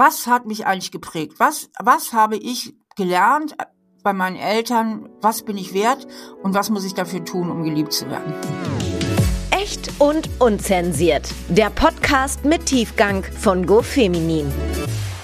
was hat mich eigentlich geprägt? Was, was habe ich gelernt bei meinen Eltern? Was bin ich wert? Und was muss ich dafür tun, um geliebt zu werden? Echt und unzensiert. Der Podcast mit Tiefgang von GoFeminin.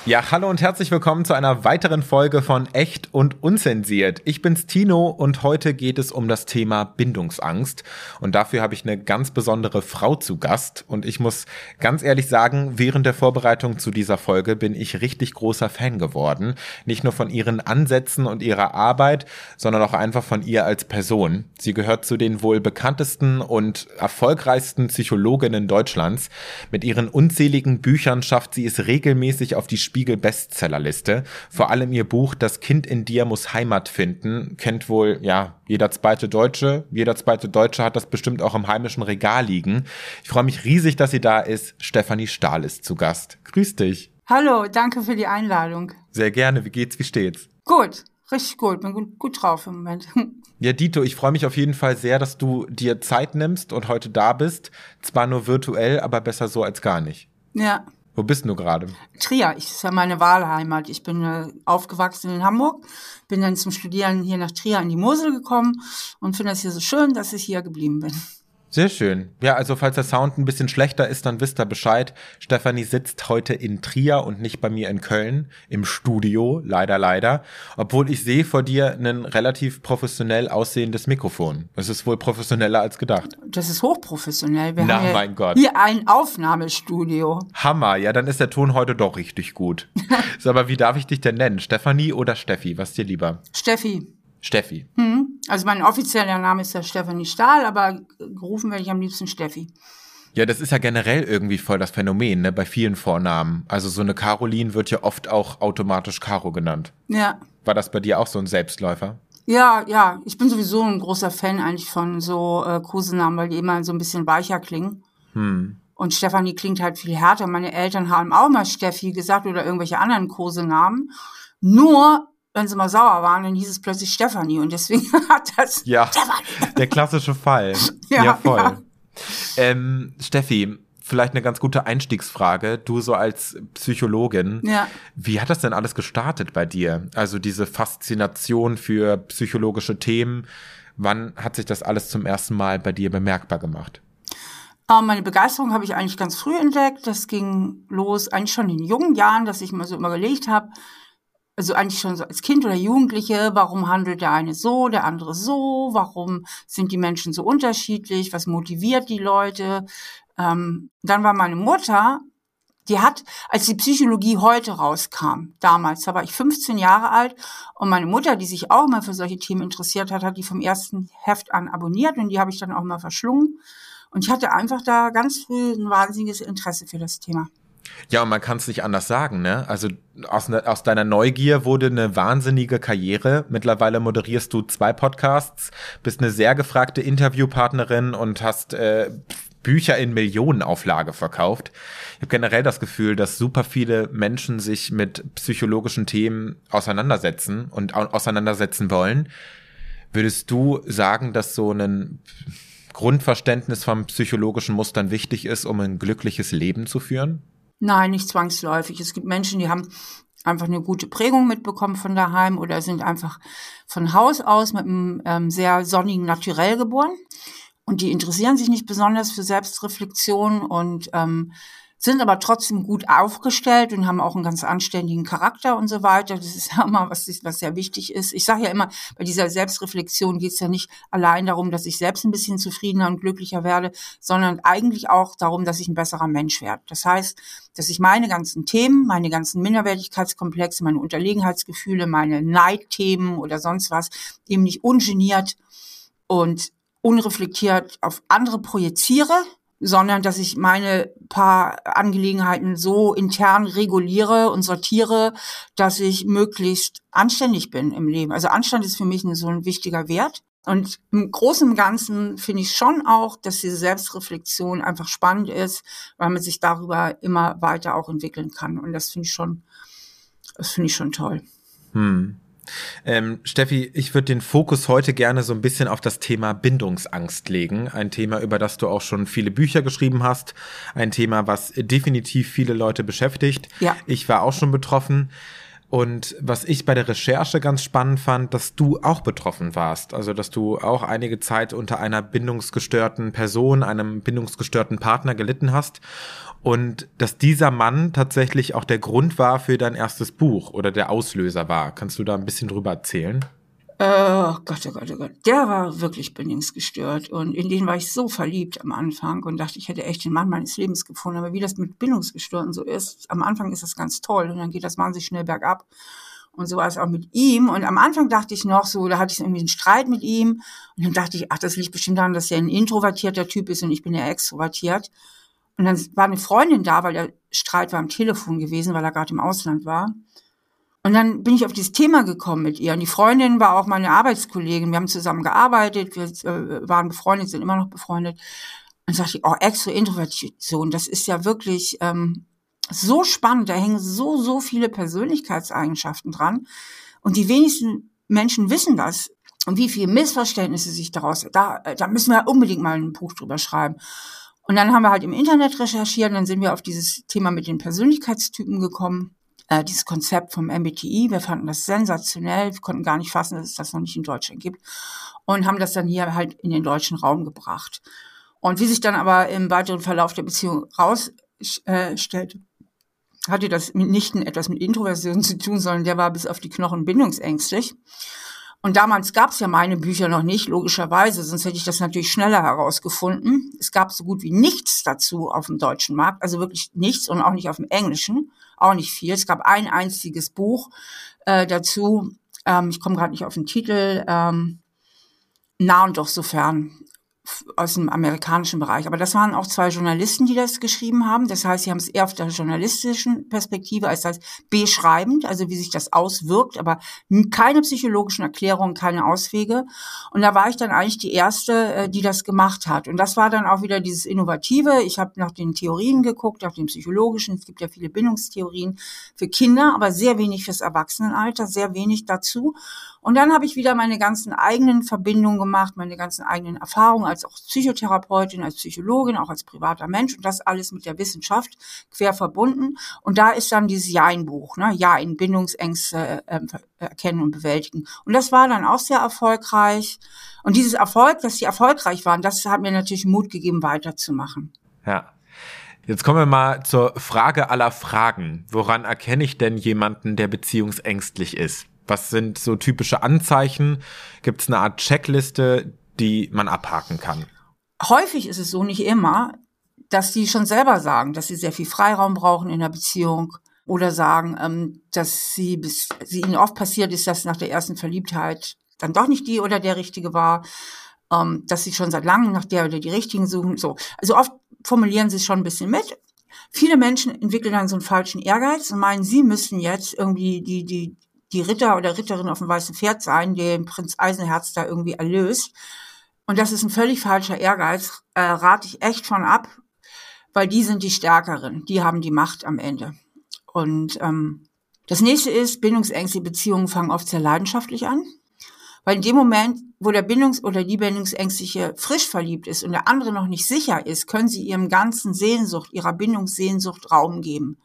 Ja, hallo und herzlich willkommen zu einer weiteren Folge von Echt und Unzensiert. Ich bin's Tino und heute geht es um das Thema Bindungsangst. Und dafür habe ich eine ganz besondere Frau zu Gast. Und ich muss ganz ehrlich sagen, während der Vorbereitung zu dieser Folge bin ich richtig großer Fan geworden. Nicht nur von ihren Ansätzen und ihrer Arbeit, sondern auch einfach von ihr als Person. Sie gehört zu den wohl bekanntesten und erfolgreichsten Psychologinnen Deutschlands. Mit ihren unzähligen Büchern schafft sie es regelmäßig auf die Spiegel Bestsellerliste. Vor allem ihr Buch Das Kind in dir muss Heimat finden kennt wohl ja jeder zweite Deutsche. Jeder zweite Deutsche hat das bestimmt auch im heimischen Regal liegen. Ich freue mich riesig, dass sie da ist. Stefanie Stahl ist zu Gast. Grüß dich. Hallo, danke für die Einladung. Sehr gerne. Wie geht's? Wie steht's? Gut, richtig gut. Bin gut, gut drauf im Moment. Ja, Dito, ich freue mich auf jeden Fall sehr, dass du dir Zeit nimmst und heute da bist. Zwar nur virtuell, aber besser so als gar nicht. Ja. Wo bist du gerade? Trier, ich ist ja meine Wahlheimat. Ich bin äh, aufgewachsen in Hamburg, bin dann zum Studieren hier nach Trier an die Mosel gekommen und finde es hier so schön, dass ich hier geblieben bin. Sehr schön. Ja, also falls der Sound ein bisschen schlechter ist, dann wisst ihr Bescheid. Stefanie sitzt heute in Trier und nicht bei mir in Köln im Studio, leider, leider. Obwohl ich sehe vor dir ein relativ professionell aussehendes Mikrofon. Es ist wohl professioneller als gedacht. Das ist hochprofessionell. Wir Na, haben hier, mein Gott. hier ein Aufnahmestudio. Hammer, ja, dann ist der Ton heute doch richtig gut. so, aber wie darf ich dich denn nennen? Stefanie oder Steffi? Was dir lieber? Steffi. Steffi. Hm? Also mein offizieller Name ist ja Stefanie Stahl, aber gerufen werde ich am liebsten Steffi. Ja, das ist ja generell irgendwie voll das Phänomen, ne, bei vielen Vornamen. Also so eine Caroline wird ja oft auch automatisch Caro genannt. Ja. War das bei dir auch so ein Selbstläufer? Ja, ja, ich bin sowieso ein großer Fan eigentlich von so äh, Kosenamen, weil die immer so ein bisschen weicher klingen. Hm. Und Stefanie klingt halt viel härter. Meine Eltern haben auch mal Steffi gesagt oder irgendwelche anderen Kosenamen. Nur, wenn sie mal sauer waren, dann hieß es plötzlich Stefanie. Und deswegen hat das Ja, Stefanie. der klassische Fall. Ja, ja, voll. ja. Ähm, Steffi, vielleicht eine ganz gute Einstiegsfrage. Du so als Psychologin, Ja. wie hat das denn alles gestartet bei dir? Also diese Faszination für psychologische Themen. Wann hat sich das alles zum ersten Mal bei dir bemerkbar gemacht? Aber meine Begeisterung habe ich eigentlich ganz früh entdeckt. Das ging los eigentlich schon in jungen Jahren, dass ich mir so überlegt habe, also eigentlich schon so als Kind oder Jugendliche, warum handelt der eine so, der andere so, warum sind die Menschen so unterschiedlich, was motiviert die Leute. Ähm, dann war meine Mutter, die hat, als die Psychologie heute rauskam, damals, da war ich 15 Jahre alt und meine Mutter, die sich auch mal für solche Themen interessiert hat, hat die vom ersten Heft an abonniert und die habe ich dann auch mal verschlungen. Und ich hatte einfach da ganz früh ein wahnsinniges Interesse für das Thema. Ja, und man kann es nicht anders sagen, ne? Also aus, ne, aus deiner Neugier wurde eine wahnsinnige Karriere. Mittlerweile moderierst du zwei Podcasts, bist eine sehr gefragte Interviewpartnerin und hast äh, Bücher in Millionenauflage verkauft. Ich habe generell das Gefühl, dass super viele Menschen sich mit psychologischen Themen auseinandersetzen und au auseinandersetzen wollen. Würdest du sagen, dass so ein Grundverständnis von psychologischen Mustern wichtig ist, um ein glückliches Leben zu führen? Nein, nicht zwangsläufig. Es gibt Menschen, die haben einfach eine gute Prägung mitbekommen von daheim oder sind einfach von Haus aus mit einem ähm, sehr sonnigen Naturell geboren. Und die interessieren sich nicht besonders für Selbstreflexion und ähm, sind aber trotzdem gut aufgestellt und haben auch einen ganz anständigen Charakter und so weiter. Das ist ja immer was, was sehr wichtig ist. Ich sage ja immer, bei dieser Selbstreflexion geht es ja nicht allein darum, dass ich selbst ein bisschen zufriedener und glücklicher werde, sondern eigentlich auch darum, dass ich ein besserer Mensch werde. Das heißt, dass ich meine ganzen Themen, meine ganzen Minderwertigkeitskomplexe, meine Unterlegenheitsgefühle, meine Neidthemen oder sonst was eben nicht ungeniert und unreflektiert auf andere projiziere, sondern dass ich meine paar Angelegenheiten so intern reguliere und sortiere, dass ich möglichst anständig bin im Leben. Also Anstand ist für mich so ein wichtiger Wert. Und im Großen und Ganzen finde ich schon auch, dass diese Selbstreflexion einfach spannend ist, weil man sich darüber immer weiter auch entwickeln kann. Und das finde ich schon, das finde ich schon toll. Hm. Ähm, Steffi, ich würde den Fokus heute gerne so ein bisschen auf das Thema Bindungsangst legen. Ein Thema, über das du auch schon viele Bücher geschrieben hast. Ein Thema, was definitiv viele Leute beschäftigt. Ja. Ich war auch schon betroffen. Und was ich bei der Recherche ganz spannend fand, dass du auch betroffen warst. Also, dass du auch einige Zeit unter einer bindungsgestörten Person, einem bindungsgestörten Partner gelitten hast. Und dass dieser Mann tatsächlich auch der Grund war für dein erstes Buch oder der Auslöser war. Kannst du da ein bisschen drüber erzählen? Oh Gott, oh Gott, oh Gott. Der war wirklich bindungsgestört. Und in den war ich so verliebt am Anfang und dachte, ich hätte echt den Mann meines Lebens gefunden. Aber wie das mit Bindungsgestörten so ist, am Anfang ist das ganz toll und dann geht das wahnsinnig schnell bergab. Und so war es auch mit ihm. Und am Anfang dachte ich noch so, da hatte ich irgendwie einen Streit mit ihm. Und dann dachte ich, ach, das liegt bestimmt daran, dass er ein introvertierter Typ ist und ich bin ja extrovertiert. Und dann war eine Freundin da, weil der Streit war am Telefon gewesen, weil er gerade im Ausland war. Und dann bin ich auf dieses Thema gekommen mit ihr. Und die Freundin war auch meine Arbeitskollegin. Wir haben zusammen gearbeitet, wir äh, waren befreundet, sind immer noch befreundet. Und sagte ich, oh, extra Introversion, das ist ja wirklich ähm, so spannend. Da hängen so, so viele Persönlichkeitseigenschaften dran. Und die wenigsten Menschen wissen das. Und wie viele Missverständnisse sich daraus, da, da müssen wir unbedingt mal ein Buch drüber schreiben. Und dann haben wir halt im Internet recherchiert und dann sind wir auf dieses Thema mit den Persönlichkeitstypen gekommen. Äh, dieses Konzept vom MBTI. Wir fanden das sensationell. Wir konnten gar nicht fassen, dass es das noch nicht in Deutschland gibt. Und haben das dann hier halt in den deutschen Raum gebracht. Und wie sich dann aber im weiteren Verlauf der Beziehung rausstellte, äh, hatte das mitnichten etwas mit Introversion zu tun, sondern der war bis auf die Knochen bindungsängstlich. Und damals gab es ja meine Bücher noch nicht, logischerweise, sonst hätte ich das natürlich schneller herausgefunden. Es gab so gut wie nichts dazu auf dem deutschen Markt, also wirklich nichts und auch nicht auf dem englischen, auch nicht viel. Es gab ein einziges Buch äh, dazu, ähm, ich komme gerade nicht auf den Titel, ähm, nah und doch sofern aus dem amerikanischen Bereich. Aber das waren auch zwei Journalisten, die das geschrieben haben. Das heißt, sie haben es eher auf der journalistischen Perspektive als das beschreibend, also wie sich das auswirkt, aber keine psychologischen Erklärungen, keine Auswege. Und da war ich dann eigentlich die erste, äh, die das gemacht hat. Und das war dann auch wieder dieses Innovative. Ich habe nach den Theorien geguckt, nach den psychologischen. Es gibt ja viele Bindungstheorien für Kinder, aber sehr wenig fürs Erwachsenenalter, sehr wenig dazu. Und dann habe ich wieder meine ganzen eigenen Verbindungen gemacht, meine ganzen eigenen Erfahrungen als auch Psychotherapeutin, als Psychologin, auch als privater Mensch und das alles mit der Wissenschaft quer verbunden. Und da ist dann dieses Ja-in-Buch, ne? Ja-in Bindungsängste äh, erkennen und bewältigen. Und das war dann auch sehr erfolgreich. Und dieses Erfolg, dass sie erfolgreich waren, das hat mir natürlich Mut gegeben, weiterzumachen. Ja. Jetzt kommen wir mal zur Frage aller Fragen. Woran erkenne ich denn jemanden, der beziehungsängstlich ist? Was sind so typische Anzeichen? Gibt es eine Art Checkliste, die man abhaken kann? Häufig ist es so, nicht immer, dass die schon selber sagen, dass sie sehr viel Freiraum brauchen in der Beziehung oder sagen, ähm, dass sie bis sie ihnen oft passiert ist, dass nach der ersten Verliebtheit dann doch nicht die oder der richtige war, ähm, dass sie schon seit langem nach der oder die richtigen suchen. So, also oft formulieren sie es schon ein bisschen mit. Viele Menschen entwickeln dann so einen falschen Ehrgeiz und meinen, sie müssen jetzt irgendwie die die die Ritter oder Ritterin auf dem weißen Pferd sein, den Prinz Eisenherz da irgendwie erlöst. Und das ist ein völlig falscher Ehrgeiz, äh, rate ich echt von ab, weil die sind die Stärkeren, die haben die Macht am Ende. Und ähm, das nächste ist, bindungsängstliche Beziehungen fangen oft sehr leidenschaftlich an. Weil in dem Moment, wo der Bindungs- oder die Bindungsängstliche frisch verliebt ist und der andere noch nicht sicher ist, können sie ihrem ganzen Sehnsucht, ihrer Bindungssehnsucht Raum geben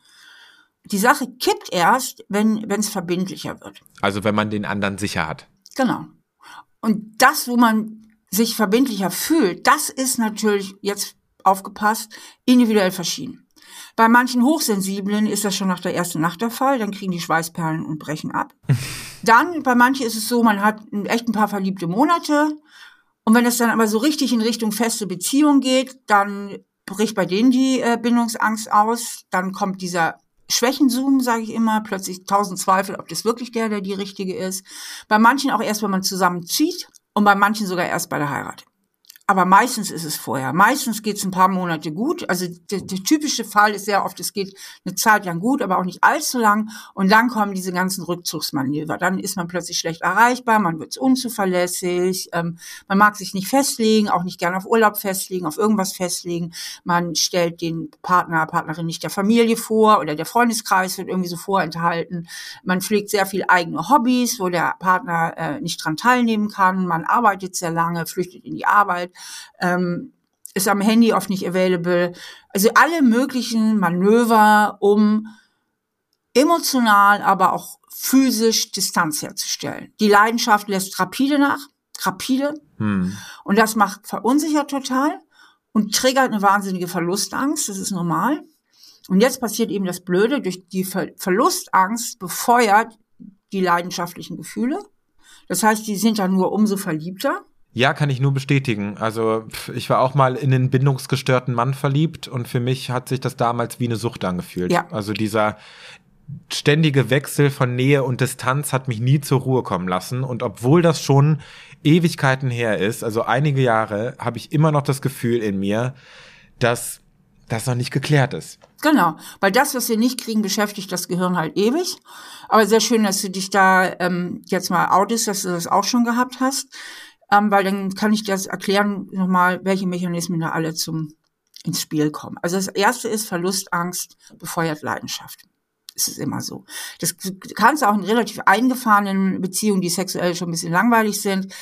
die Sache kippt erst, wenn es verbindlicher wird. Also wenn man den anderen sicher hat. Genau. Und das, wo man sich verbindlicher fühlt, das ist natürlich jetzt aufgepasst, individuell verschieden. Bei manchen Hochsensiblen ist das schon nach der ersten Nacht der Fall, dann kriegen die Schweißperlen und brechen ab. dann bei manchen ist es so, man hat echt ein paar verliebte Monate und wenn es dann aber so richtig in Richtung feste Beziehung geht, dann bricht bei denen die äh, Bindungsangst aus, dann kommt dieser Schwächenzoom, sage ich immer, plötzlich tausend Zweifel, ob das wirklich der, der die richtige ist. Bei manchen auch erst, wenn man zusammenzieht und bei manchen sogar erst bei der Heirat. Aber meistens ist es vorher. Meistens geht es ein paar Monate gut. Also der, der, typische Fall ist sehr oft, es geht eine Zeit lang gut, aber auch nicht allzu lang. Und dann kommen diese ganzen Rückzugsmanöver. Dann ist man plötzlich schlecht erreichbar, man wird unzuverlässig, ähm, man mag sich nicht festlegen, auch nicht gerne auf Urlaub festlegen, auf irgendwas festlegen. Man stellt den Partner, Partnerin nicht der Familie vor oder der Freundeskreis wird irgendwie so vorenthalten. Man pflegt sehr viel eigene Hobbys, wo der Partner äh, nicht dran teilnehmen kann. Man arbeitet sehr lange, flüchtet in die Arbeit ähm, ist am Handy oft nicht available. Also alle möglichen Manöver, um emotional, aber auch physisch Distanz herzustellen. Die Leidenschaft lässt rapide nach, rapide. Hm. Und das macht verunsichert total und triggert eine wahnsinnige Verlustangst. Das ist normal. Und jetzt passiert eben das Blöde, durch die Ver Verlustangst befeuert die leidenschaftlichen Gefühle. Das heißt, die sind dann nur umso verliebter. Ja, kann ich nur bestätigen. Also ich war auch mal in einen bindungsgestörten Mann verliebt und für mich hat sich das damals wie eine Sucht angefühlt. Ja. Also dieser ständige Wechsel von Nähe und Distanz hat mich nie zur Ruhe kommen lassen. Und obwohl das schon Ewigkeiten her ist, also einige Jahre, habe ich immer noch das Gefühl in mir, dass das noch nicht geklärt ist. Genau, weil das, was wir nicht kriegen, beschäftigt das Gehirn halt ewig. Aber sehr schön, dass du dich da ähm, jetzt mal outest, dass du das auch schon gehabt hast ähm, weil dann kann ich das erklären nochmal, welche Mechanismen da alle zum ins Spiel kommen. Also das erste ist Verlustangst befeuert Leidenschaft. Es ist immer so. Das kannst du auch in relativ eingefahrenen Beziehungen, die sexuell schon ein bisschen langweilig sind,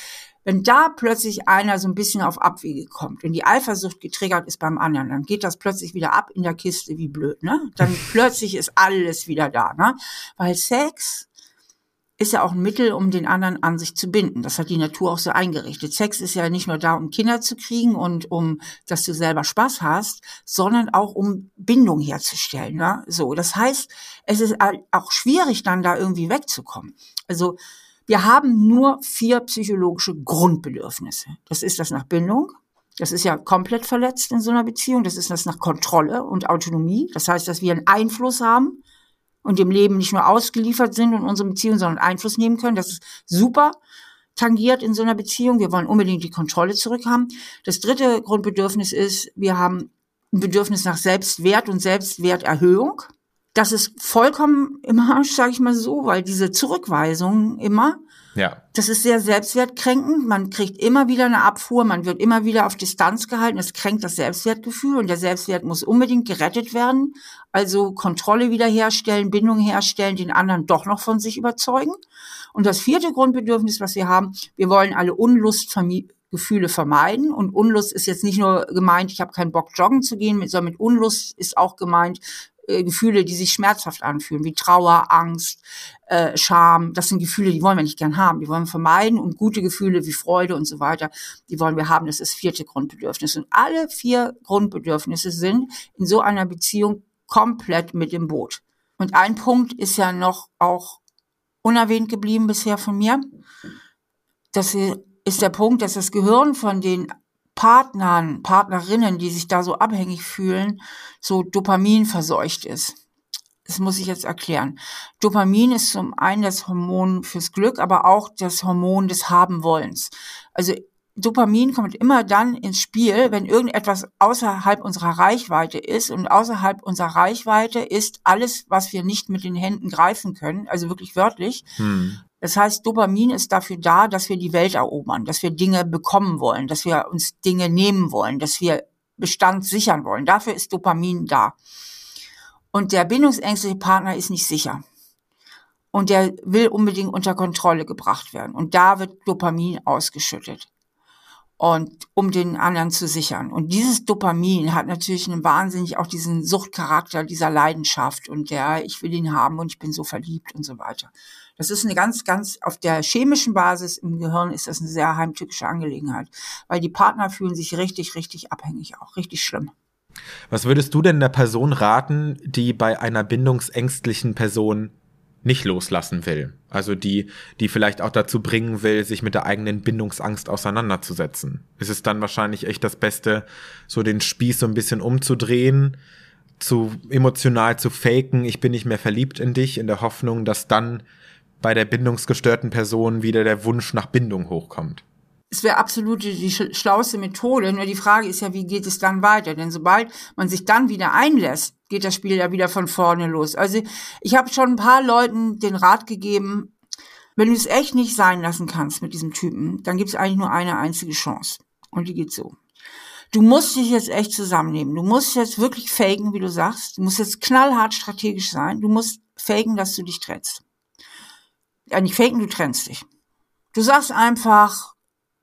wenn da plötzlich einer so ein bisschen auf Abwege kommt und die Eifersucht getriggert ist beim anderen, dann geht das plötzlich wieder ab in der Kiste wie blöd, ne? Dann plötzlich ist alles wieder da, ne? Weil Sex ist ja auch ein Mittel, um den anderen an sich zu binden. Das hat die Natur auch so eingerichtet. Sex ist ja nicht nur da, um Kinder zu kriegen und um, dass du selber Spaß hast, sondern auch um Bindung herzustellen. Ne? So, das heißt, es ist auch schwierig, dann da irgendwie wegzukommen. Also wir haben nur vier psychologische Grundbedürfnisse. Das ist das nach Bindung. Das ist ja komplett verletzt in so einer Beziehung. Das ist das nach Kontrolle und Autonomie. Das heißt, dass wir einen Einfluss haben und dem Leben nicht nur ausgeliefert sind und unsere Beziehung, sondern Einfluss nehmen können. Das ist super tangiert in so einer Beziehung. Wir wollen unbedingt die Kontrolle zurückhaben. Das dritte Grundbedürfnis ist, wir haben ein Bedürfnis nach Selbstwert und Selbstwerterhöhung. Das ist vollkommen im Arsch, sage ich mal so, weil diese Zurückweisung immer ja. Das ist sehr selbstwertkränkend. Man kriegt immer wieder eine Abfuhr, man wird immer wieder auf Distanz gehalten. Es kränkt das Selbstwertgefühl und der Selbstwert muss unbedingt gerettet werden. Also Kontrolle wiederherstellen, Bindung herstellen, den anderen doch noch von sich überzeugen. Und das vierte Grundbedürfnis, was wir haben, wir wollen alle Unlustgefühle vermeiden. Und Unlust ist jetzt nicht nur gemeint, ich habe keinen Bock, joggen zu gehen, sondern mit Unlust ist auch gemeint, äh, Gefühle, die sich schmerzhaft anfühlen, wie Trauer, Angst, äh, Scham. Das sind Gefühle, die wollen wir nicht gern haben. Die wollen wir vermeiden. Und gute Gefühle wie Freude und so weiter, die wollen wir haben. Das ist das vierte Grundbedürfnis. Und alle vier Grundbedürfnisse sind in so einer Beziehung komplett mit im Boot. Und ein Punkt ist ja noch auch unerwähnt geblieben bisher von mir. Das ist der Punkt, dass das Gehirn von den Partnern, Partnerinnen, die sich da so abhängig fühlen, so Dopamin verseucht ist. Das muss ich jetzt erklären. Dopamin ist zum einen das Hormon fürs Glück, aber auch das Hormon des Habenwollens. Also Dopamin kommt immer dann ins Spiel, wenn irgendetwas außerhalb unserer Reichweite ist. Und außerhalb unserer Reichweite ist alles, was wir nicht mit den Händen greifen können, also wirklich wörtlich. Hm. Das heißt, Dopamin ist dafür da, dass wir die Welt erobern, dass wir Dinge bekommen wollen, dass wir uns Dinge nehmen wollen, dass wir Bestand sichern wollen. Dafür ist Dopamin da. Und der bindungsängstliche Partner ist nicht sicher. Und der will unbedingt unter Kontrolle gebracht werden. Und da wird Dopamin ausgeschüttet und um den anderen zu sichern. Und dieses Dopamin hat natürlich einen wahnsinnig auch diesen Suchtcharakter dieser Leidenschaft und der ich will ihn haben und ich bin so verliebt und so weiter. Das ist eine ganz, ganz auf der chemischen Basis im Gehirn ist das eine sehr heimtückische Angelegenheit, weil die Partner fühlen sich richtig, richtig abhängig auch, richtig schlimm. Was würdest du denn der Person raten, die bei einer bindungsängstlichen Person nicht loslassen will. Also die, die vielleicht auch dazu bringen will, sich mit der eigenen Bindungsangst auseinanderzusetzen. Ist es dann wahrscheinlich echt das Beste, so den Spieß so ein bisschen umzudrehen, zu emotional zu faken, ich bin nicht mehr verliebt in dich, in der Hoffnung, dass dann bei der bindungsgestörten Person wieder der Wunsch nach Bindung hochkommt. Es wäre absolut die, schlauste Methode. Nur die Frage ist ja, wie geht es dann weiter? Denn sobald man sich dann wieder einlässt, geht das Spiel ja wieder von vorne los. Also ich habe schon ein paar Leuten den Rat gegeben, wenn du es echt nicht sein lassen kannst mit diesem Typen, dann gibt es eigentlich nur eine einzige Chance. Und die geht so. Du musst dich jetzt echt zusammennehmen. Du musst jetzt wirklich faken, wie du sagst. Du musst jetzt knallhart strategisch sein. Du musst faken, dass du dich trennst. Ja, nicht faken, du trennst dich. Du sagst einfach,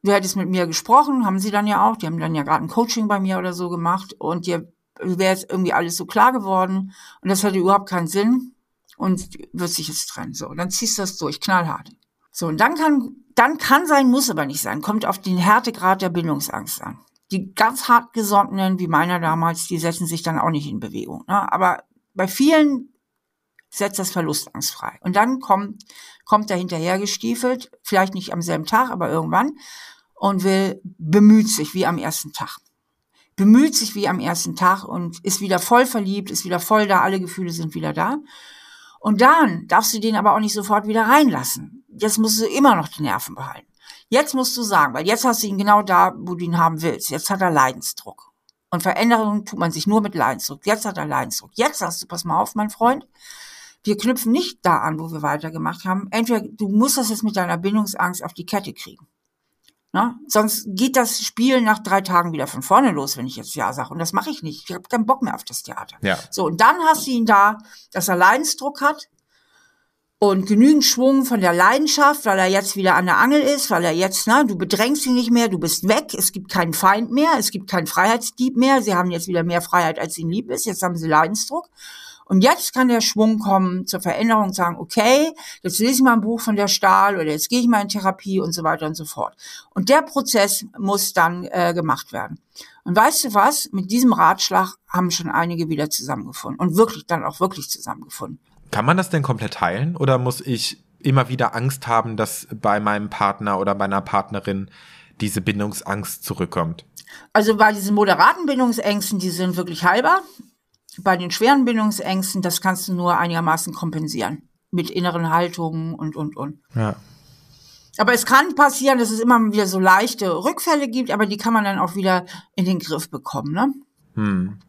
du hättest mit mir gesprochen, haben sie dann ja auch. Die haben dann ja gerade ein Coaching bei mir oder so gemacht und dir wäre jetzt irgendwie alles so klar geworden und das hatte überhaupt keinen Sinn und wird sich jetzt trennen. So, dann ziehst du das durch, knallhart. So, und dann kann, dann kann sein, muss aber nicht sein, kommt auf den Härtegrad der Bindungsangst an. Die ganz hart gesonnenen, wie meiner damals, die setzen sich dann auch nicht in Bewegung. Ne? Aber bei vielen setzt das Verlustangst frei. Und dann kommt, kommt er hinterhergestiefelt, vielleicht nicht am selben Tag, aber irgendwann, und will, bemüht sich wie am ersten Tag. Bemüht sich wie am ersten Tag und ist wieder voll verliebt, ist wieder voll da, alle Gefühle sind wieder da. Und dann darfst du den aber auch nicht sofort wieder reinlassen. Jetzt musst du immer noch die Nerven behalten. Jetzt musst du sagen, weil jetzt hast du ihn genau da, wo du ihn haben willst. Jetzt hat er Leidensdruck. Und Veränderungen tut man sich nur mit Leidensdruck. Jetzt hat er Leidensdruck. Jetzt sagst du, pass mal auf, mein Freund. Wir knüpfen nicht da an, wo wir weitergemacht haben. Entweder du musst das jetzt mit deiner Bindungsangst auf die Kette kriegen. Na? Sonst geht das Spiel nach drei Tagen wieder von vorne los, wenn ich jetzt Ja sage. Und das mache ich nicht. Ich habe keinen Bock mehr auf das Theater. Ja. So, und dann hast du ihn da, dass er Leidensdruck hat, und genügend Schwung von der Leidenschaft, weil er jetzt wieder an der Angel ist, weil er jetzt, ne, du bedrängst ihn nicht mehr, du bist weg, es gibt keinen Feind mehr, es gibt keinen Freiheitsdieb mehr, sie haben jetzt wieder mehr Freiheit, als ihnen lieb ist, jetzt haben sie Leidensdruck. Und jetzt kann der Schwung kommen zur Veränderung und sagen, okay, jetzt lese ich mal ein Buch von der Stahl oder jetzt gehe ich mal in Therapie und so weiter und so fort. Und der Prozess muss dann äh, gemacht werden. Und weißt du was? Mit diesem Ratschlag haben schon einige wieder zusammengefunden und wirklich dann auch wirklich zusammengefunden. Kann man das denn komplett heilen oder muss ich immer wieder Angst haben, dass bei meinem Partner oder meiner Partnerin diese Bindungsangst zurückkommt? Also bei diesen moderaten Bindungsängsten, die sind wirklich heilbar. Bei den schweren Bindungsängsten, das kannst du nur einigermaßen kompensieren. Mit inneren Haltungen und, und, und. Ja. Aber es kann passieren, dass es immer wieder so leichte Rückfälle gibt, aber die kann man dann auch wieder in den Griff bekommen, ne? Hm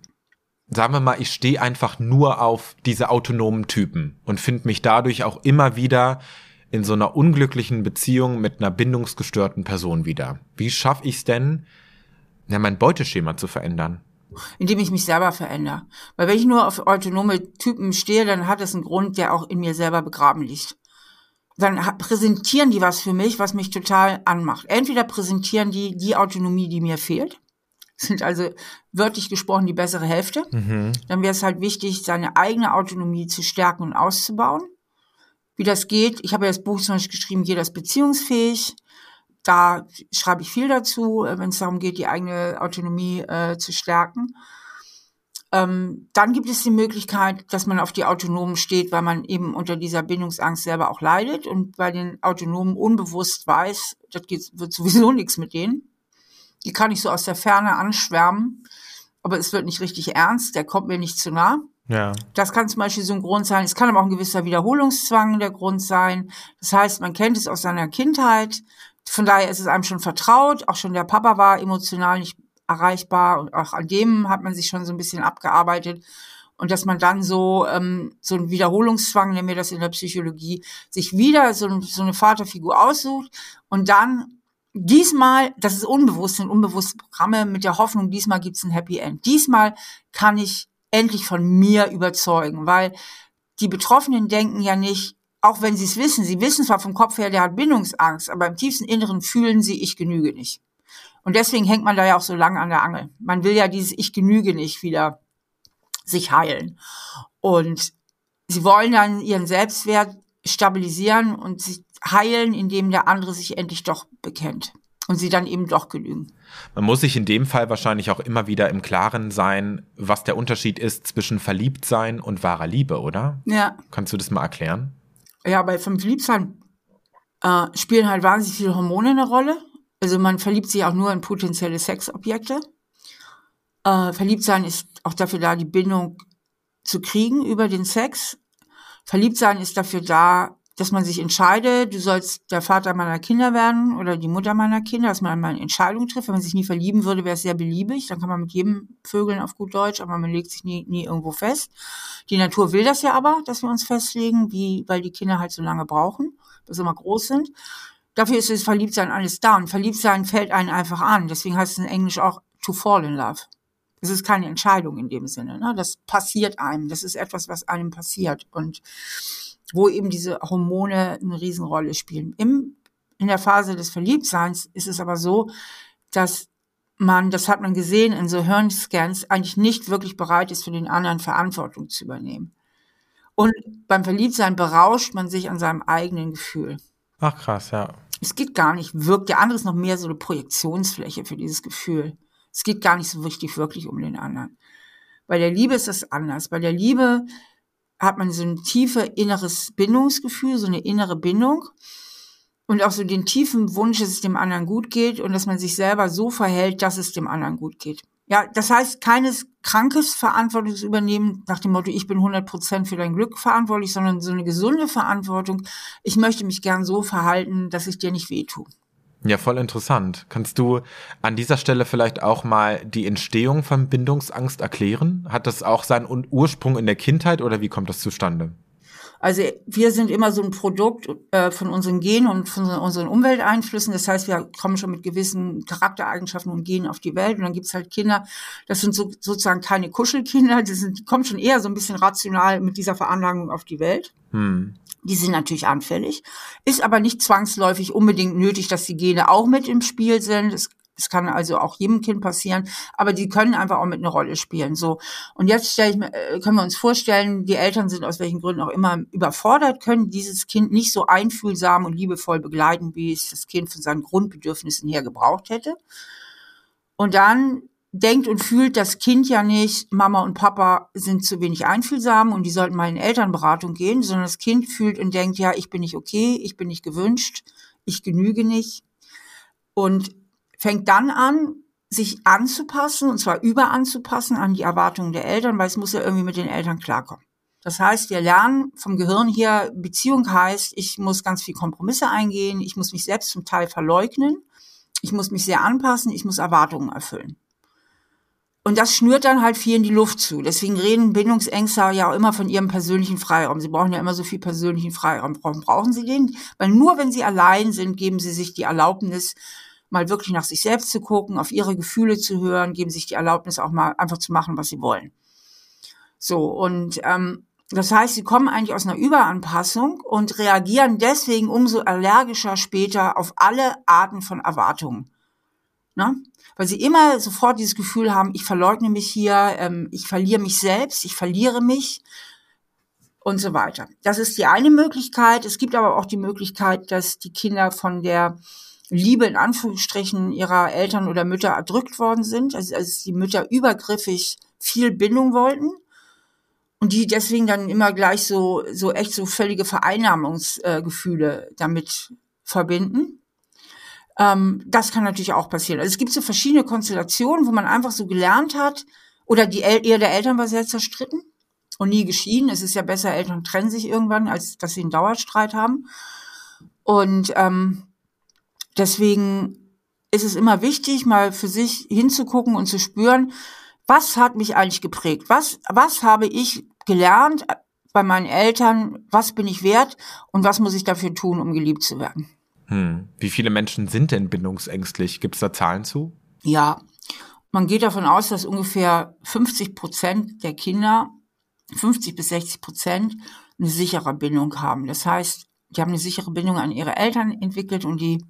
sagen wir mal, ich stehe einfach nur auf diese autonomen Typen und finde mich dadurch auch immer wieder in so einer unglücklichen Beziehung mit einer bindungsgestörten Person wieder. Wie schaffe ich es denn, ja, mein Beuteschema zu verändern? Indem ich mich selber verändere. Weil wenn ich nur auf autonome Typen stehe, dann hat es einen Grund, der auch in mir selber begraben liegt. Dann präsentieren die was für mich, was mich total anmacht. Entweder präsentieren die die Autonomie, die mir fehlt, sind also wörtlich gesprochen die bessere Hälfte. Mhm. Dann wäre es halt wichtig, seine eigene Autonomie zu stärken und auszubauen. Wie das geht, ich habe ja das Buch zum Beispiel geschrieben, jeder ist beziehungsfähig. Da schreibe ich viel dazu, äh, wenn es darum geht, die eigene Autonomie äh, zu stärken. Ähm, dann gibt es die Möglichkeit, dass man auf die Autonomen steht, weil man eben unter dieser Bindungsangst selber auch leidet und bei den Autonomen unbewusst weiß, das geht, wird sowieso nichts mit denen. Die kann ich so aus der Ferne anschwärmen, aber es wird nicht richtig ernst, der kommt mir nicht zu nah. Ja. Das kann zum Beispiel so ein Grund sein. Es kann aber auch ein gewisser Wiederholungszwang der Grund sein. Das heißt, man kennt es aus seiner Kindheit. Von daher ist es einem schon vertraut. Auch schon der Papa war emotional nicht erreichbar und auch an dem hat man sich schon so ein bisschen abgearbeitet. Und dass man dann so, ähm, so ein Wiederholungszwang, nennen wir das in der Psychologie, sich wieder so, so eine Vaterfigur aussucht und dann diesmal, das ist unbewusst, sind unbewusste Programme mit der Hoffnung, diesmal gibt's ein Happy End. Diesmal kann ich endlich von mir überzeugen, weil die Betroffenen denken ja nicht, auch wenn sie es wissen, sie wissen zwar vom Kopf her, der hat Bindungsangst, aber im tiefsten Inneren fühlen sie, ich genüge nicht. Und deswegen hängt man da ja auch so lange an der Angel. Man will ja dieses Ich genüge nicht wieder sich heilen. Und sie wollen dann ihren Selbstwert stabilisieren und sich heilen, indem der andere sich endlich doch bekennt und sie dann eben doch genügen. Man muss sich in dem Fall wahrscheinlich auch immer wieder im Klaren sein, was der Unterschied ist zwischen Verliebtsein und wahrer Liebe, oder? Ja. Kannst du das mal erklären? Ja, bei vom Verliebtsein äh, spielen halt wahnsinnig viele Hormone eine Rolle. Also man verliebt sich auch nur in potenzielle Sexobjekte. Äh, Verliebtsein ist auch dafür da, die Bindung zu kriegen über den Sex. Verliebtsein ist dafür da, dass man sich entscheidet, du sollst der Vater meiner Kinder werden oder die Mutter meiner Kinder, dass man einmal eine Entscheidung trifft. Wenn man sich nie verlieben würde, wäre es sehr beliebig. Dann kann man mit jedem Vögeln auf gut Deutsch, aber man legt sich nie, nie irgendwo fest. Die Natur will das ja aber, dass wir uns festlegen, wie, weil die Kinder halt so lange brauchen, bis sie mal groß sind. Dafür ist das Verliebtsein alles da. Und Verliebtsein fällt einen einfach an. Deswegen heißt es in Englisch auch to fall in love. Das ist keine Entscheidung in dem Sinne. Ne? Das passiert einem. Das ist etwas, was einem passiert. Und wo eben diese Hormone eine Riesenrolle spielen. Im, in der Phase des Verliebtseins ist es aber so, dass man, das hat man gesehen in so Hirnscans, eigentlich nicht wirklich bereit ist, für den anderen Verantwortung zu übernehmen. Und beim Verliebtsein berauscht man sich an seinem eigenen Gefühl. Ach krass, ja. Es geht gar nicht, wirkt der andere ist noch mehr so eine Projektionsfläche für dieses Gefühl. Es geht gar nicht so richtig wirklich um den anderen. Bei der Liebe ist das anders. Bei der Liebe hat man so ein tiefe inneres Bindungsgefühl, so eine innere Bindung und auch so den tiefen Wunsch, dass es dem anderen gut geht und dass man sich selber so verhält, dass es dem anderen gut geht. Ja, das heißt, keines krankes Verantwortung zu übernehmen nach dem Motto, ich bin 100 Prozent für dein Glück verantwortlich, sondern so eine gesunde Verantwortung. Ich möchte mich gern so verhalten, dass ich dir nicht wehtue. Ja, voll interessant. Kannst du an dieser Stelle vielleicht auch mal die Entstehung von Bindungsangst erklären? Hat das auch seinen Ursprung in der Kindheit oder wie kommt das zustande? Also wir sind immer so ein Produkt äh, von unseren Genen und von unseren Umwelteinflüssen. Das heißt, wir kommen schon mit gewissen Charaktereigenschaften und Genen auf die Welt. Und dann gibt's halt Kinder, das sind so, sozusagen keine Kuschelkinder, die, sind, die kommen schon eher so ein bisschen rational mit dieser Veranlagung auf die Welt. Hm. Die sind natürlich anfällig, ist aber nicht zwangsläufig unbedingt nötig, dass die Gene auch mit im Spiel sind. Es es kann also auch jedem Kind passieren, aber die können einfach auch mit einer Rolle spielen. So und jetzt stell ich äh, können wir uns vorstellen, die Eltern sind aus welchen Gründen auch immer überfordert, können dieses Kind nicht so einfühlsam und liebevoll begleiten, wie es das Kind von seinen Grundbedürfnissen her gebraucht hätte. Und dann denkt und fühlt das Kind ja nicht, Mama und Papa sind zu wenig einfühlsam und die sollten mal in Elternberatung gehen, sondern das Kind fühlt und denkt, ja, ich bin nicht okay, ich bin nicht gewünscht, ich genüge nicht und fängt dann an, sich anzupassen, und zwar überanzupassen an die Erwartungen der Eltern, weil es muss ja irgendwie mit den Eltern klarkommen. Das heißt, wir lernen vom Gehirn hier, Beziehung heißt, ich muss ganz viel Kompromisse eingehen, ich muss mich selbst zum Teil verleugnen, ich muss mich sehr anpassen, ich muss Erwartungen erfüllen. Und das schnürt dann halt viel in die Luft zu. Deswegen reden Bindungsängste ja auch immer von ihrem persönlichen Freiraum. Sie brauchen ja immer so viel persönlichen Freiraum. Warum brauchen sie den? Weil nur wenn sie allein sind, geben sie sich die Erlaubnis, mal wirklich nach sich selbst zu gucken, auf ihre Gefühle zu hören, geben sich die Erlaubnis auch mal einfach zu machen, was sie wollen. So, und ähm, das heißt, sie kommen eigentlich aus einer Überanpassung und reagieren deswegen umso allergischer später auf alle Arten von Erwartungen. Ne? Weil sie immer sofort dieses Gefühl haben, ich verleugne mich hier, ähm, ich verliere mich selbst, ich verliere mich und so weiter. Das ist die eine Möglichkeit. Es gibt aber auch die Möglichkeit, dass die Kinder von der Liebe in Anführungsstrichen ihrer Eltern oder Mütter erdrückt worden sind, also als die Mütter übergriffig viel Bindung wollten und die deswegen dann immer gleich so so echt so völlige Vereinnahmungsgefühle äh, damit verbinden. Ähm, das kann natürlich auch passieren. Also es gibt so verschiedene Konstellationen, wo man einfach so gelernt hat oder die El Ehe der Eltern war sehr zerstritten und nie geschieden. Es ist ja besser, Eltern trennen sich irgendwann, als dass sie einen Dauerstreit haben. Und ähm, Deswegen ist es immer wichtig, mal für sich hinzugucken und zu spüren, was hat mich eigentlich geprägt? Was, was habe ich gelernt bei meinen Eltern? Was bin ich wert? Und was muss ich dafür tun, um geliebt zu werden? Hm. Wie viele Menschen sind denn bindungsängstlich? Gibt es da Zahlen zu? Ja, man geht davon aus, dass ungefähr 50 Prozent der Kinder, 50 bis 60 Prozent, eine sichere Bindung haben. Das heißt, die haben eine sichere Bindung an ihre Eltern entwickelt und die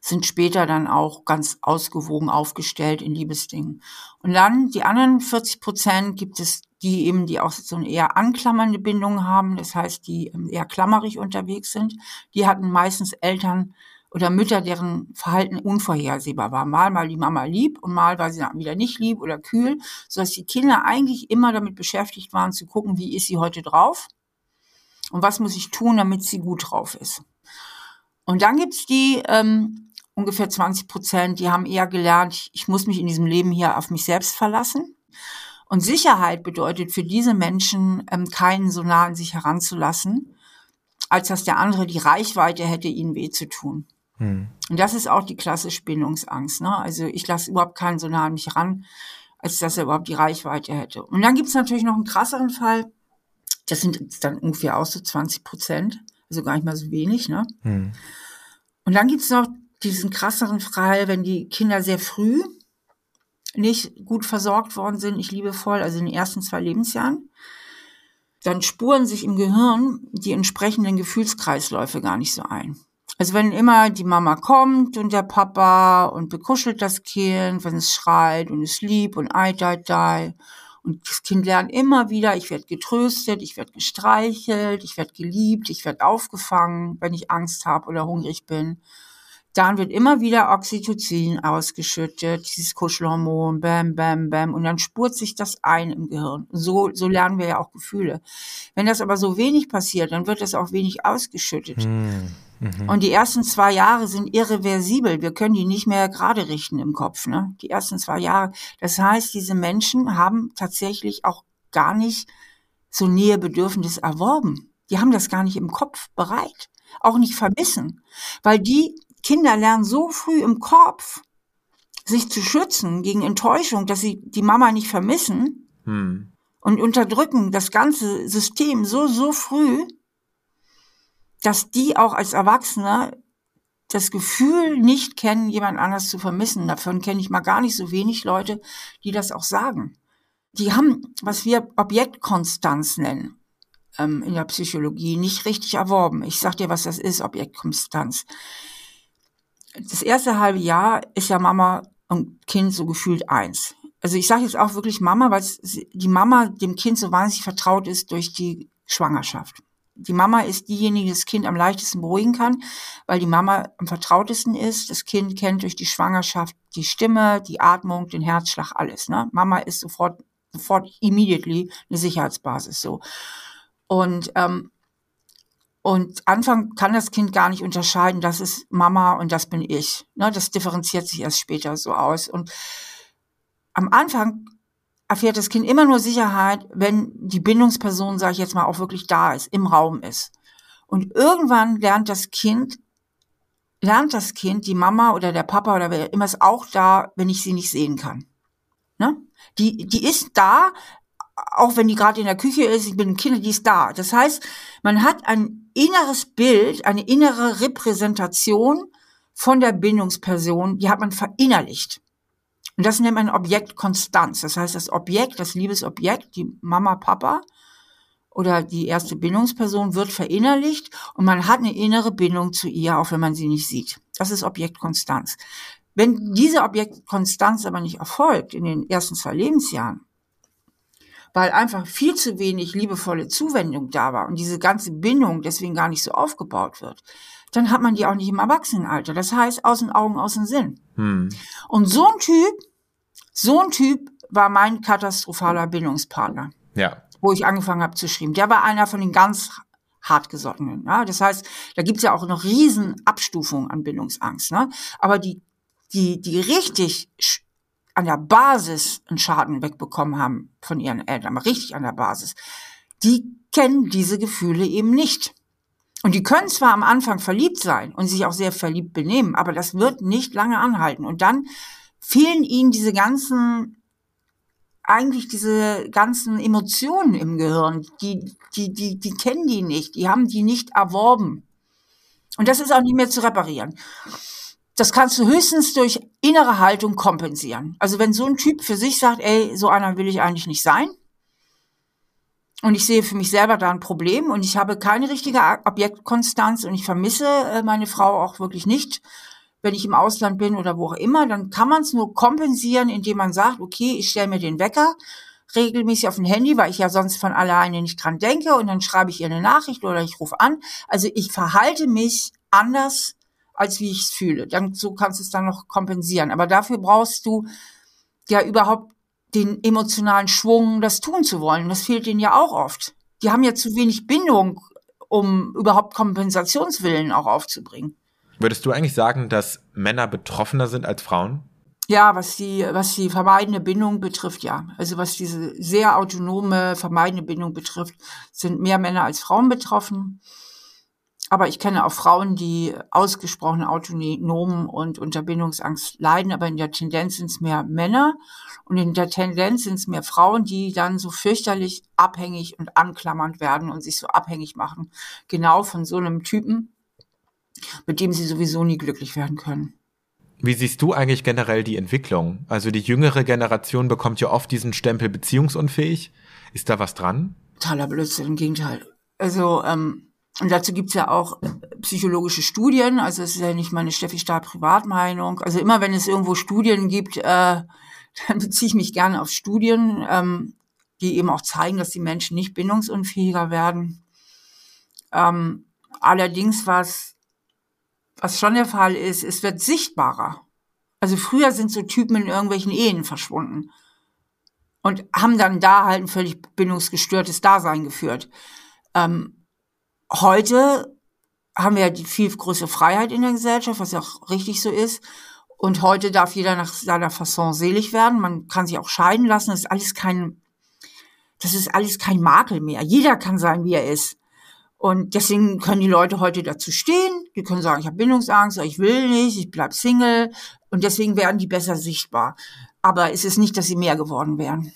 sind später dann auch ganz ausgewogen aufgestellt in Liebesdingen. Und dann die anderen 40 Prozent gibt es die eben, die auch so eine eher anklammernde Bindung haben, das heißt, die ähm, eher klammerig unterwegs sind. Die hatten meistens Eltern oder Mütter, deren Verhalten unvorhersehbar war. Mal mal die Mama lieb und mal war sie dann wieder nicht lieb oder kühl, sodass die Kinder eigentlich immer damit beschäftigt waren zu gucken, wie ist sie heute drauf und was muss ich tun, damit sie gut drauf ist. Und dann gibt's die ähm, ungefähr 20 Prozent, die haben eher gelernt, ich muss mich in diesem Leben hier auf mich selbst verlassen. Und Sicherheit bedeutet für diese Menschen, ähm, keinen so nah an sich heranzulassen, als dass der andere die Reichweite hätte, ihnen weh zu tun. Hm. Und das ist auch die klassische Bindungsangst. Ne? Also ich lasse überhaupt keinen so nah an mich ran, als dass er überhaupt die Reichweite hätte. Und dann gibt es natürlich noch einen krasseren Fall. Das sind dann ungefähr auch so 20 Prozent, also gar nicht mal so wenig. Ne? Hm. Und dann gibt es noch diesen krasseren Fall, wenn die Kinder sehr früh nicht gut versorgt worden sind, nicht liebevoll, also in den ersten zwei Lebensjahren, dann spuren sich im Gehirn die entsprechenden Gefühlskreisläufe gar nicht so ein. Also wenn immer die Mama kommt und der Papa und bekuschelt das Kind, wenn es schreit und es liebt und ei, dei, dei. Und das Kind lernt immer wieder, ich werde getröstet, ich werde gestreichelt, ich werde geliebt, ich werde aufgefangen, wenn ich Angst habe oder hungrig bin. Dann wird immer wieder Oxytocin ausgeschüttet, dieses Kuschelhormon, bam, bam, bam, und dann spurt sich das ein im Gehirn. So, so lernen wir ja auch Gefühle. Wenn das aber so wenig passiert, dann wird das auch wenig ausgeschüttet. Hm. Mhm. Und die ersten zwei Jahre sind irreversibel. Wir können die nicht mehr gerade richten im Kopf. Ne? Die ersten zwei Jahre. Das heißt, diese Menschen haben tatsächlich auch gar nicht so Nähebedürfnis erworben. Die haben das gar nicht im Kopf bereit. Auch nicht vermissen. Weil die Kinder lernen so früh im Kopf, sich zu schützen gegen Enttäuschung, dass sie die Mama nicht vermissen hm. und unterdrücken das ganze System so, so früh, dass die auch als Erwachsene das Gefühl nicht kennen, jemand anders zu vermissen. Davon kenne ich mal gar nicht so wenig Leute, die das auch sagen. Die haben, was wir Objektkonstanz nennen, ähm, in der Psychologie, nicht richtig erworben. Ich sag dir, was das ist, Objektkonstanz das erste halbe Jahr ist ja Mama und Kind so gefühlt eins. Also ich sage jetzt auch wirklich Mama, weil die Mama dem Kind so wahnsinnig vertraut ist durch die Schwangerschaft. Die Mama ist diejenige, die das Kind am leichtesten beruhigen kann, weil die Mama am vertrautesten ist. Das Kind kennt durch die Schwangerschaft die Stimme, die Atmung, den Herzschlag, alles. Ne? Mama ist sofort, sofort immediately eine Sicherheitsbasis so. Und ähm, und Anfang kann das Kind gar nicht unterscheiden, das ist Mama und das bin ich. Ne, das differenziert sich erst später so aus. Und am Anfang erfährt das Kind immer nur Sicherheit, wenn die Bindungsperson, sage ich jetzt mal, auch wirklich da ist, im Raum ist. Und irgendwann lernt das Kind, lernt das Kind, die Mama oder der Papa oder wer immer ist auch da, wenn ich sie nicht sehen kann. Ne? Die, die ist da, auch wenn die gerade in der Küche ist, ich bin ein Kind, die ist da. Das heißt, man hat ein inneres Bild, eine innere Repräsentation von der Bindungsperson, die hat man verinnerlicht. Und das nennt man Objektkonstanz. Das heißt, das Objekt, das Liebesobjekt, die Mama, Papa oder die erste Bindungsperson wird verinnerlicht und man hat eine innere Bindung zu ihr, auch wenn man sie nicht sieht. Das ist Objektkonstanz. Wenn diese Objektkonstanz aber nicht erfolgt in den ersten zwei Lebensjahren, weil einfach viel zu wenig liebevolle Zuwendung da war und diese ganze Bindung deswegen gar nicht so aufgebaut wird, dann hat man die auch nicht im Erwachsenenalter. Das heißt, aus den Augen, aus dem Sinn. Hm. Und so ein Typ, so ein Typ war mein katastrophaler Bindungspartner. Ja. Wo ich angefangen habe zu schreiben. Der war einer von den ganz hartgesottenen. Ja? Das heißt, da gibt's ja auch noch riesen Abstufungen an Bindungsangst. Ne? Aber die, die, die richtig an der Basis einen Schaden wegbekommen haben von ihren Eltern, aber richtig an der Basis, die kennen diese Gefühle eben nicht. Und die können zwar am Anfang verliebt sein und sich auch sehr verliebt benehmen, aber das wird nicht lange anhalten. Und dann fehlen ihnen diese ganzen, eigentlich diese ganzen Emotionen im Gehirn. Die, die, die, die kennen die nicht. Die haben die nicht erworben. Und das ist auch nicht mehr zu reparieren das kannst du höchstens durch innere Haltung kompensieren. Also wenn so ein Typ für sich sagt, ey, so einer will ich eigentlich nicht sein, und ich sehe für mich selber da ein Problem und ich habe keine richtige Objektkonstanz und ich vermisse äh, meine Frau auch wirklich nicht, wenn ich im Ausland bin oder wo auch immer, dann kann man es nur kompensieren, indem man sagt, okay, ich stelle mir den Wecker regelmäßig auf dem Handy, weil ich ja sonst von alleine nicht dran denke und dann schreibe ich ihr eine Nachricht oder ich rufe an. Also ich verhalte mich anders als wie ich es fühle. Dann, so kannst du es dann noch kompensieren. Aber dafür brauchst du ja überhaupt den emotionalen Schwung, das tun zu wollen. Das fehlt denen ja auch oft. Die haben ja zu wenig Bindung, um überhaupt Kompensationswillen auch aufzubringen. Würdest du eigentlich sagen, dass Männer betroffener sind als Frauen? Ja, was die, was die vermeidende Bindung betrifft, ja. Also was diese sehr autonome, vermeidende Bindung betrifft, sind mehr Männer als Frauen betroffen. Aber ich kenne auch Frauen, die ausgesprochen autonom und unter Bindungsangst leiden, aber in der Tendenz sind es mehr Männer und in der Tendenz sind es mehr Frauen, die dann so fürchterlich abhängig und anklammernd werden und sich so abhängig machen. Genau von so einem Typen, mit dem sie sowieso nie glücklich werden können. Wie siehst du eigentlich generell die Entwicklung? Also die jüngere Generation bekommt ja oft diesen Stempel beziehungsunfähig. Ist da was dran? Totaler Blödsinn, im Gegenteil. Also ähm, und dazu gibt's ja auch psychologische Studien, also es ist ja nicht meine Steffi Stahl Privatmeinung. Also immer wenn es irgendwo Studien gibt, äh, dann beziehe ich mich gerne auf Studien, ähm, die eben auch zeigen, dass die Menschen nicht bindungsunfähiger werden. Ähm, allerdings, was, was schon der Fall ist, es wird sichtbarer. Also früher sind so Typen in irgendwelchen Ehen verschwunden und haben dann da halt ein völlig bindungsgestörtes Dasein geführt. Ähm, heute haben wir ja die viel größere Freiheit in der Gesellschaft, was ja auch richtig so ist. Und heute darf jeder nach seiner Fasson selig werden. Man kann sich auch scheiden lassen. Das ist alles kein, das ist alles kein Makel mehr. Jeder kann sein, wie er ist. Und deswegen können die Leute heute dazu stehen. Die können sagen, ich habe Bindungsangst, ich will nicht, ich bleib Single. Und deswegen werden die besser sichtbar. Aber es ist nicht, dass sie mehr geworden wären.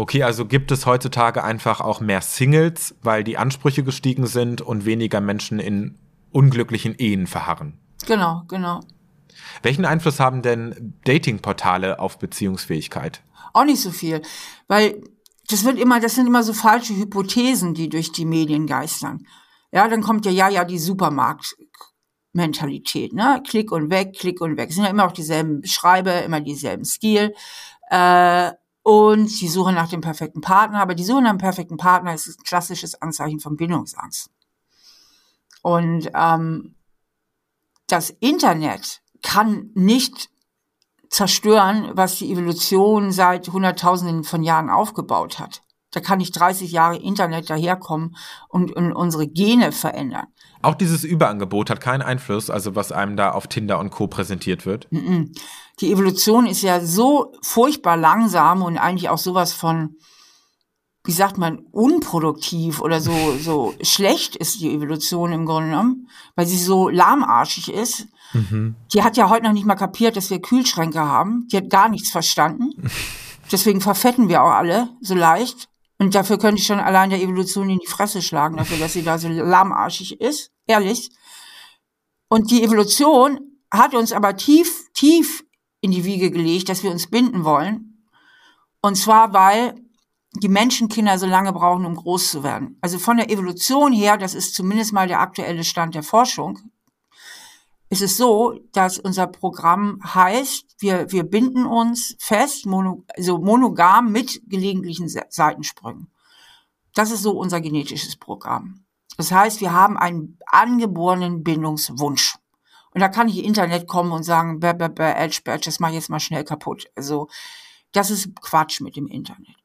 Okay, also gibt es heutzutage einfach auch mehr Singles, weil die Ansprüche gestiegen sind und weniger Menschen in unglücklichen Ehen verharren. Genau, genau. Welchen Einfluss haben denn Datingportale auf Beziehungsfähigkeit? Auch nicht so viel, weil das wird immer, das sind immer so falsche Hypothesen, die durch die Medien geistern. Ja, dann kommt ja, ja, ja, die Supermarktmentalität, ne? Klick und weg, klick und weg. Es sind ja immer auch dieselben Schreiber, immer dieselben Stil. Äh, und die Suche nach dem perfekten Partner. Aber die Suche nach dem perfekten Partner ist ein klassisches Anzeichen von Bindungsangst. Und ähm, das Internet kann nicht zerstören, was die Evolution seit Hunderttausenden von Jahren aufgebaut hat. Da kann nicht 30 Jahre Internet daherkommen und, und unsere Gene verändern. Auch dieses Überangebot hat keinen Einfluss, also was einem da auf Tinder und Co. präsentiert wird. Die Evolution ist ja so furchtbar langsam und eigentlich auch sowas von, wie sagt man, unproduktiv oder so, so schlecht ist die Evolution im Grunde genommen, weil sie so lahmarschig ist. Mhm. Die hat ja heute noch nicht mal kapiert, dass wir Kühlschränke haben. Die hat gar nichts verstanden. Deswegen verfetten wir auch alle so leicht. Und dafür könnte ich schon allein der Evolution in die Fresse schlagen, dafür, dass sie da so lahmarschig ist. Ehrlich. Und die Evolution hat uns aber tief, tief in die Wiege gelegt, dass wir uns binden wollen. Und zwar, weil die Menschenkinder so lange brauchen, um groß zu werden. Also von der Evolution her, das ist zumindest mal der aktuelle Stand der Forschung, ist es so, dass unser Programm heißt, wir, wir binden uns fest, mono, also monogam mit gelegentlichen Seitensprüngen. Das ist so unser genetisches Programm. Das heißt, wir haben einen angeborenen Bindungswunsch. Und da kann ich Internet kommen und sagen, bäh, bäh, bäh, Edge, Badge, das mach ich jetzt mal schnell kaputt. Also, das ist Quatsch mit dem Internet.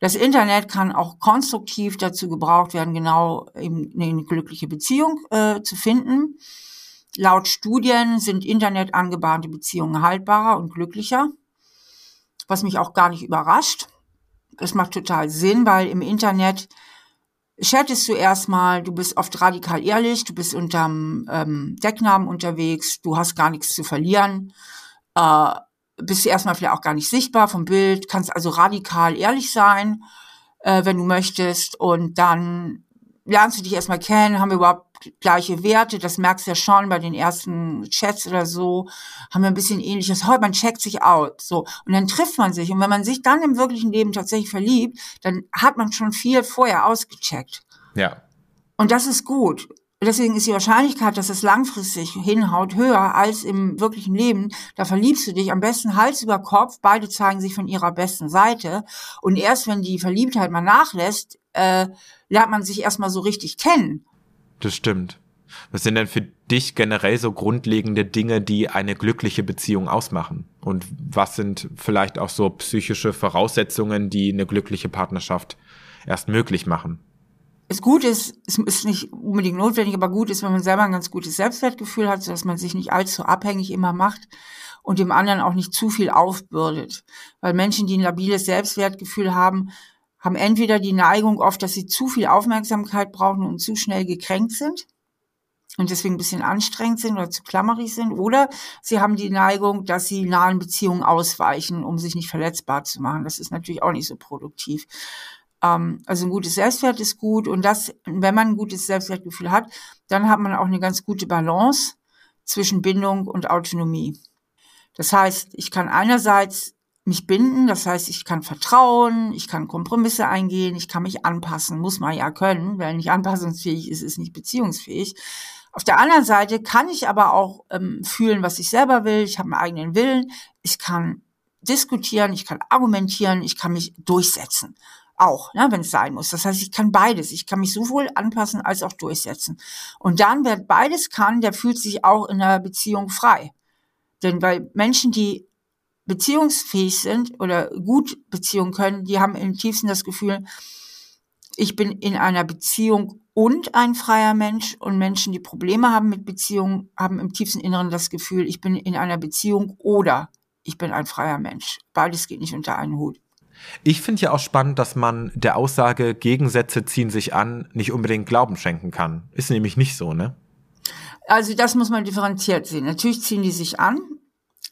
Das Internet kann auch konstruktiv dazu gebraucht werden, genau eine glückliche Beziehung äh, zu finden. Laut Studien sind Internet angebahnte Beziehungen haltbarer und glücklicher, was mich auch gar nicht überrascht. Das macht total Sinn, weil im Internet chattest du erstmal, du bist oft radikal ehrlich, du bist unterm ähm, Decknamen unterwegs, du hast gar nichts zu verlieren, äh, bist erstmal vielleicht auch gar nicht sichtbar vom Bild, kannst also radikal ehrlich sein, äh, wenn du möchtest. Und dann lernst du dich erstmal kennen, haben wir überhaupt gleiche Werte, das merkst du ja schon bei den ersten Chats oder so, haben wir ein bisschen ähnliches, heute man checkt sich out, so. Und dann trifft man sich und wenn man sich dann im wirklichen Leben tatsächlich verliebt, dann hat man schon viel vorher ausgecheckt. Ja. Und das ist gut. Deswegen ist die Wahrscheinlichkeit, dass es langfristig hinhaut, höher als im wirklichen Leben. Da verliebst du dich am besten Hals über Kopf. Beide zeigen sich von ihrer besten Seite. Und erst wenn die Verliebtheit mal nachlässt, äh, lernt man sich erstmal so richtig kennen. Das stimmt. Was sind denn für dich generell so grundlegende Dinge, die eine glückliche Beziehung ausmachen? Und was sind vielleicht auch so psychische Voraussetzungen, die eine glückliche Partnerschaft erst möglich machen? Es gut ist, es ist nicht unbedingt notwendig, aber gut ist, wenn man selber ein ganz gutes Selbstwertgefühl hat, sodass man sich nicht allzu abhängig immer macht und dem anderen auch nicht zu viel aufbürdet. Weil Menschen, die ein labiles Selbstwertgefühl haben, haben entweder die Neigung oft, dass sie zu viel Aufmerksamkeit brauchen und zu schnell gekränkt sind. und deswegen ein bisschen anstrengend sind oder zu klammerig sind. Oder sie haben die Neigung, dass sie nahen Beziehungen ausweichen, um sich nicht verletzbar zu machen. Das ist natürlich auch nicht so produktiv. Ähm, also ein gutes Selbstwert ist gut. Und das, wenn man ein gutes Selbstwertgefühl hat, dann hat man auch eine ganz gute Balance zwischen Bindung und Autonomie. Das heißt, ich kann einerseits mich binden, das heißt, ich kann vertrauen, ich kann Kompromisse eingehen, ich kann mich anpassen, muss man ja können. Wer nicht anpassungsfähig ist, ist nicht beziehungsfähig. Auf der anderen Seite kann ich aber auch ähm, fühlen, was ich selber will. Ich habe meinen eigenen Willen. Ich kann diskutieren, ich kann argumentieren, ich kann mich durchsetzen. Auch, ne, wenn es sein muss. Das heißt, ich kann beides. Ich kann mich sowohl anpassen als auch durchsetzen. Und dann, wer beides kann, der fühlt sich auch in einer Beziehung frei. Denn weil Menschen, die beziehungsfähig sind oder gut Beziehungen können, die haben im tiefsten das Gefühl, ich bin in einer Beziehung und ein freier Mensch und Menschen, die Probleme haben mit Beziehungen, haben im tiefsten Inneren das Gefühl, ich bin in einer Beziehung oder ich bin ein freier Mensch. Beides geht nicht unter einen Hut. Ich finde ja auch spannend, dass man der Aussage, Gegensätze ziehen sich an, nicht unbedingt Glauben schenken kann. Ist nämlich nicht so, ne? Also das muss man differenziert sehen. Natürlich ziehen die sich an,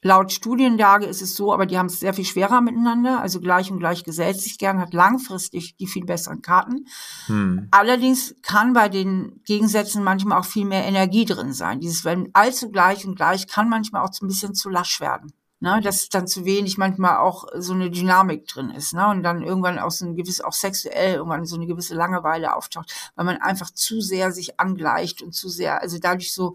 Laut Studienlage ist es so, aber die haben es sehr viel schwerer miteinander. Also gleich und gleich gesellt sich gern, hat langfristig die viel besseren Karten. Hm. Allerdings kann bei den Gegensätzen manchmal auch viel mehr Energie drin sein. Dieses, wenn allzu gleich und gleich kann manchmal auch ein bisschen zu lasch werden. Ne, dass dann zu wenig manchmal auch so eine Dynamik drin ist, ne? Und dann irgendwann auch so ein gewisses, auch sexuell irgendwann so eine gewisse Langeweile auftaucht, weil man einfach zu sehr sich angleicht und zu sehr, also dadurch so,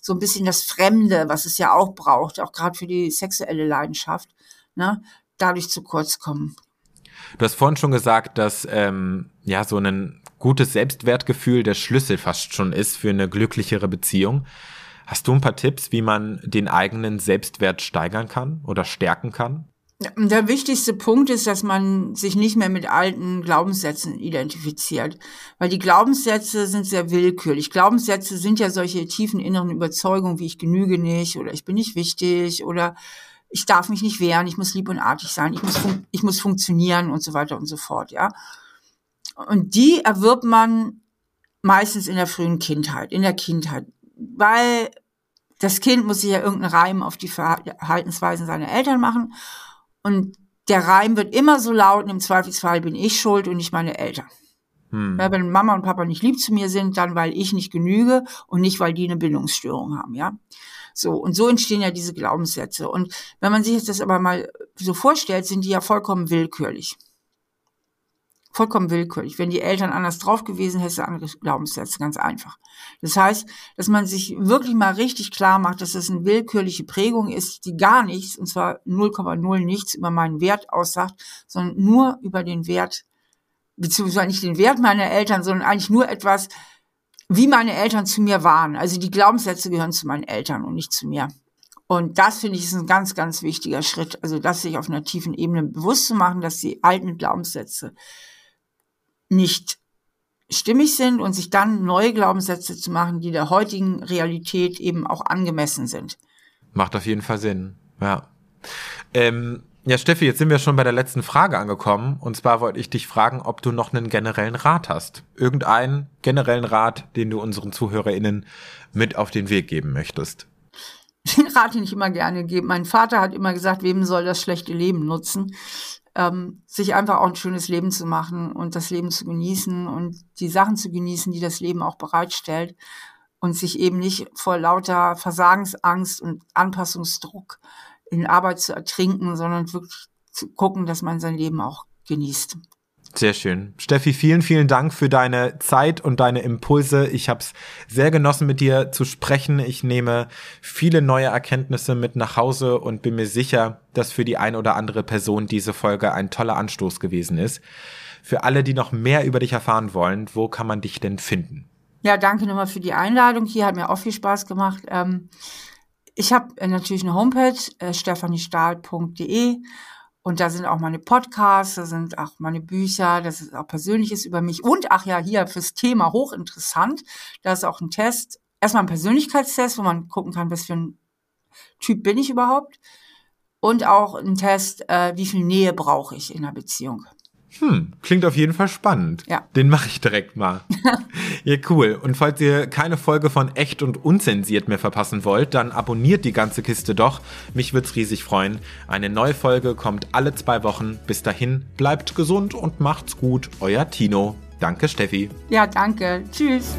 so ein bisschen das Fremde, was es ja auch braucht, auch gerade für die sexuelle Leidenschaft, ne, dadurch zu kurz kommen. Du hast vorhin schon gesagt, dass ähm, ja so ein gutes Selbstwertgefühl der Schlüssel fast schon ist für eine glücklichere Beziehung. Hast du ein paar Tipps, wie man den eigenen Selbstwert steigern kann oder stärken kann? Der wichtigste Punkt ist, dass man sich nicht mehr mit alten Glaubenssätzen identifiziert, weil die Glaubenssätze sind sehr willkürlich. Glaubenssätze sind ja solche tiefen inneren Überzeugungen wie ich genüge nicht oder ich bin nicht wichtig oder ich darf mich nicht wehren, ich muss lieb und artig sein, ich muss, ich muss funktionieren und so weiter und so fort, ja. Und die erwirbt man meistens in der frühen Kindheit, in der Kindheit, weil das Kind muss sich ja irgendeinen Reim auf die Verhaltensweisen seiner Eltern machen und der Reim wird immer so laut und im Zweifelsfall bin ich schuld und nicht meine Eltern. Hm. Ja, wenn Mama und Papa nicht lieb zu mir sind, dann weil ich nicht genüge und nicht weil die eine Bindungsstörung haben, ja. So, und so entstehen ja diese Glaubenssätze. Und wenn man sich jetzt das aber mal so vorstellt, sind die ja vollkommen willkürlich vollkommen willkürlich. Wenn die Eltern anders drauf gewesen, hätte andere Glaubenssätze, ganz einfach. Das heißt, dass man sich wirklich mal richtig klar macht, dass das eine willkürliche Prägung ist, die gar nichts, und zwar 0,0 nichts über meinen Wert aussagt, sondern nur über den Wert, beziehungsweise nicht den Wert meiner Eltern, sondern eigentlich nur etwas, wie meine Eltern zu mir waren. Also die Glaubenssätze gehören zu meinen Eltern und nicht zu mir. Und das finde ich ist ein ganz, ganz wichtiger Schritt. Also das sich auf einer tiefen Ebene bewusst zu machen, dass die alten Glaubenssätze nicht stimmig sind und sich dann neue Glaubenssätze zu machen, die der heutigen Realität eben auch angemessen sind. Macht auf jeden Fall Sinn, ja. Ähm, ja, Steffi, jetzt sind wir schon bei der letzten Frage angekommen. Und zwar wollte ich dich fragen, ob du noch einen generellen Rat hast. Irgendeinen generellen Rat, den du unseren ZuhörerInnen mit auf den Weg geben möchtest. Den Rat, den ich immer gerne gebe. Mein Vater hat immer gesagt, wem soll das schlechte Leben nutzen? Ähm, sich einfach auch ein schönes Leben zu machen und das Leben zu genießen und die Sachen zu genießen, die das Leben auch bereitstellt und sich eben nicht vor lauter Versagensangst und Anpassungsdruck in Arbeit zu ertrinken, sondern wirklich zu gucken, dass man sein Leben auch genießt. Sehr schön. Steffi, vielen, vielen Dank für deine Zeit und deine Impulse. Ich habe es sehr genossen, mit dir zu sprechen. Ich nehme viele neue Erkenntnisse mit nach Hause und bin mir sicher, dass für die ein oder andere Person diese Folge ein toller Anstoß gewesen ist. Für alle, die noch mehr über dich erfahren wollen, wo kann man dich denn finden? Ja, danke nochmal für die Einladung. Hier hat mir auch viel Spaß gemacht. Ähm, ich habe natürlich eine Homepage, äh, stephaniestahl.de und da sind auch meine Podcasts, da sind auch meine Bücher, das ist auch Persönliches über mich. Und ach ja, hier fürs Thema hochinteressant. Da ist auch ein Test. Erstmal ein Persönlichkeitstest, wo man gucken kann, was für ein Typ bin ich überhaupt. Und auch ein Test, äh, wie viel Nähe brauche ich in einer Beziehung. Hm, klingt auf jeden Fall spannend. Ja. Den mache ich direkt mal. ja, cool. Und falls ihr keine Folge von Echt und Unzensiert mehr verpassen wollt, dann abonniert die ganze Kiste doch. Mich wird's riesig freuen. Eine neue Folge kommt alle zwei Wochen. Bis dahin, bleibt gesund und macht's gut. Euer Tino. Danke, Steffi. Ja, danke. Tschüss.